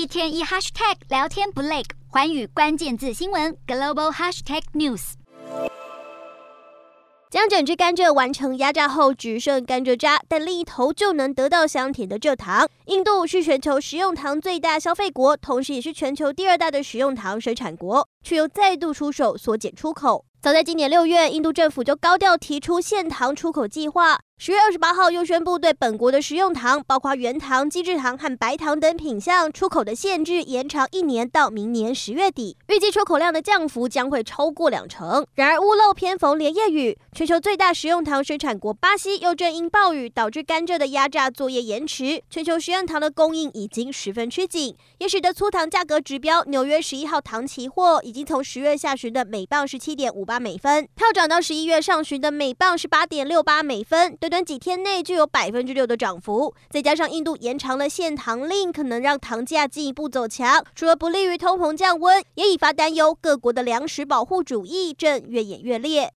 一天一 hashtag 聊天不累，环宇关键字新闻 global hashtag news。将整只甘蔗完成压榨后，只剩甘蔗渣，但另一头就能得到香甜的蔗糖。印度是全球食用糖最大消费国，同时也是全球第二大的食用糖生产国，却又再度出手缩减出口。早在今年六月，印度政府就高调提出限糖出口计划。十月二十八号又宣布，对本国的食用糖，包括原糖、机制糖和白糖等品项出口的限制延长一年，到明年十月底。预计出口量的降幅将会超过两成。然而屋漏偏逢连夜雨，全球最大食用糖生产国巴西又正因暴雨导致甘蔗的压榨作业延迟，全球食用糖的供应已经十分吃紧，也使得粗糖价格指标纽约十一号糖期货已经从十月下旬的每磅十七点五八美分，跳涨到十一月上旬的每磅十八点六八美分。短短几天内就有百分之六的涨幅，再加上印度延长了限糖令，可能让糖价进一步走强，除了不利于通膨降温，也引发担忧。各国的粮食保护主义正越演越烈。